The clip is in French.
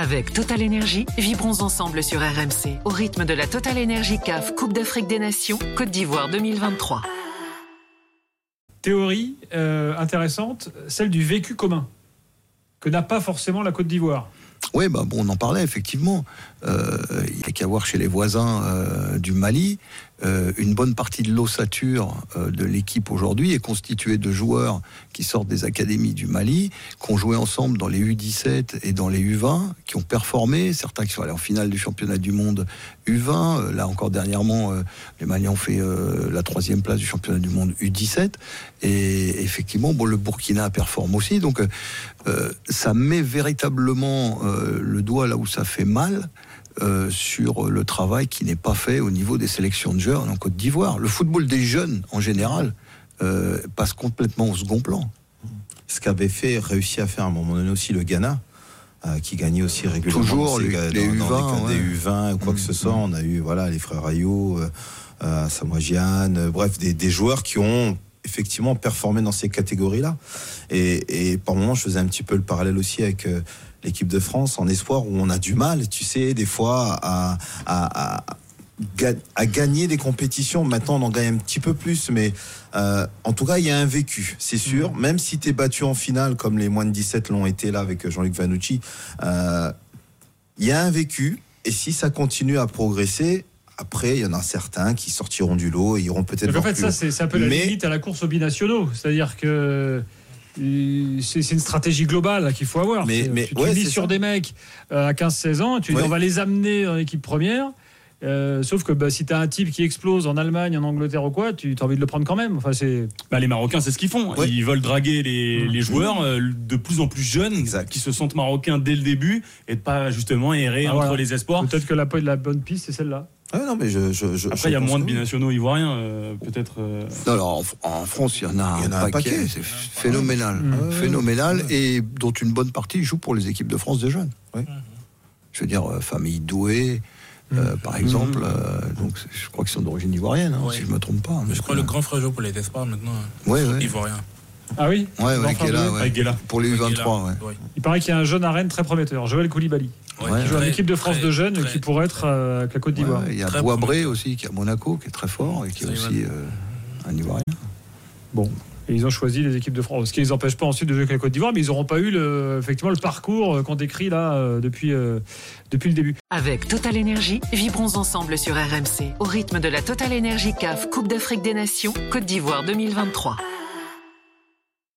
Avec Total Energy, vibrons ensemble sur RMC au rythme de la Total Energy CAF Coupe d'Afrique des Nations Côte d'Ivoire 2023. Théorie euh, intéressante, celle du vécu commun que n'a pas forcément la Côte d'Ivoire. Oui, bah bon, on en parlait effectivement. Euh, il n'y a qu'à voir chez les voisins euh, du Mali. Euh, une bonne partie de l'ossature de l'équipe aujourd'hui est constituée de joueurs qui sortent des académies du Mali, qui ont joué ensemble dans les U17 et dans les U20, qui ont performé, certains qui sont allés en finale du championnat du monde U20. là encore dernièrement, les Maliens ont fait la troisième place du championnat du monde U17. Et effectivement, bon, le Burkina performe aussi. Donc ça met véritablement le doigt là où ça fait mal. Euh, sur le travail qui n'est pas fait au niveau des sélections de jeunes en Côte d'Ivoire. Le football des jeunes, en général, euh, passe complètement au second plan. Ce qu'avait fait, réussi à faire à un moment donné aussi le Ghana, euh, qui gagnait aussi régulièrement Toujours les, U20, des U20 ou quoi que ce soit. Mm. On a eu voilà les frères Ayou, euh, bref des, des, joueurs qui ont effectivement performé dans ces catégories-là. Et, et par moment, je faisais un petit peu le parallèle aussi avec l'équipe de France en espoir où on a du mal, tu sais, des fois à, à, à, gagner des compétitions. Maintenant, on en gagne un petit peu plus, mais euh, en tout cas, il y a un vécu, c'est sûr. Mm. Même si tu es battu en finale, comme les moins de 17 l'ont été là avec Jean-Luc Vanucci, euh, il y a un vécu. Et si ça continue à progresser, après, il y en a certains qui sortiront du lot et iront peut-être. En fait, ça, c'est un peu la limite à la course aux binationaux. C'est-à-dire que c'est une stratégie globale qu'il faut avoir. Mais, tu, tu mises sur des mecs euh, à 15-16 ans, tu on va les amener en équipe première. Euh, sauf que bah, si tu as un type qui explose en Allemagne, en Angleterre ou quoi, tu as envie de le prendre quand même. Enfin, c'est... Bah, les Marocains, c'est ce qu'ils font. Ils veulent draguer les, mmh. joueurs euh, de plus en plus jeunes qui se sentent marocains dès le début et de pas justement errer ah, entre les espoirs. Peut-être que la, la bonne piste, c'est celle-là. Ah non, mais je, je, Après, il y a moins de binationaux ivoiriens, euh, peut-être. Euh... Non, alors, en, France, il y en a, un, paquet. C'est phénoménal. Mmh. Phénoménal. Et dont une bonne partie joue pour les équipes de France des jeunes. Je veux dire, euh, famille douée. Euh, mmh. par exemple, mmh. donc je crois qu'ils sont d'origine ivoirienne, hein, si je ne me trompe pas. je crois que le grand frère joue pour les espoirs maintenant. Oui, oui. Ivoirien. Ah oui Ouais, ouais, Pour les U23, Il paraît qu'il y a un jeune arène très prometteur, Joël Koulibaly. Ouais, qui joue l'équipe de France de jeunes qui pourrait être euh, à la Côte d'Ivoire. il y a Boisbré aussi qui est à Monaco qui est très fort et qui est aussi euh, un Ivoirien. Bon. Ils ont choisi les équipes de France. Ce qui ne les empêche pas ensuite de jouer avec la Côte d'Ivoire, mais ils n'auront pas eu le, effectivement le parcours euh, qu'on décrit là depuis, depuis le début. Avec Total Energy, vibrons ensemble sur RMC au rythme de la Total Energy CAF Coupe d'Afrique des Nations Côte d'Ivoire 2023.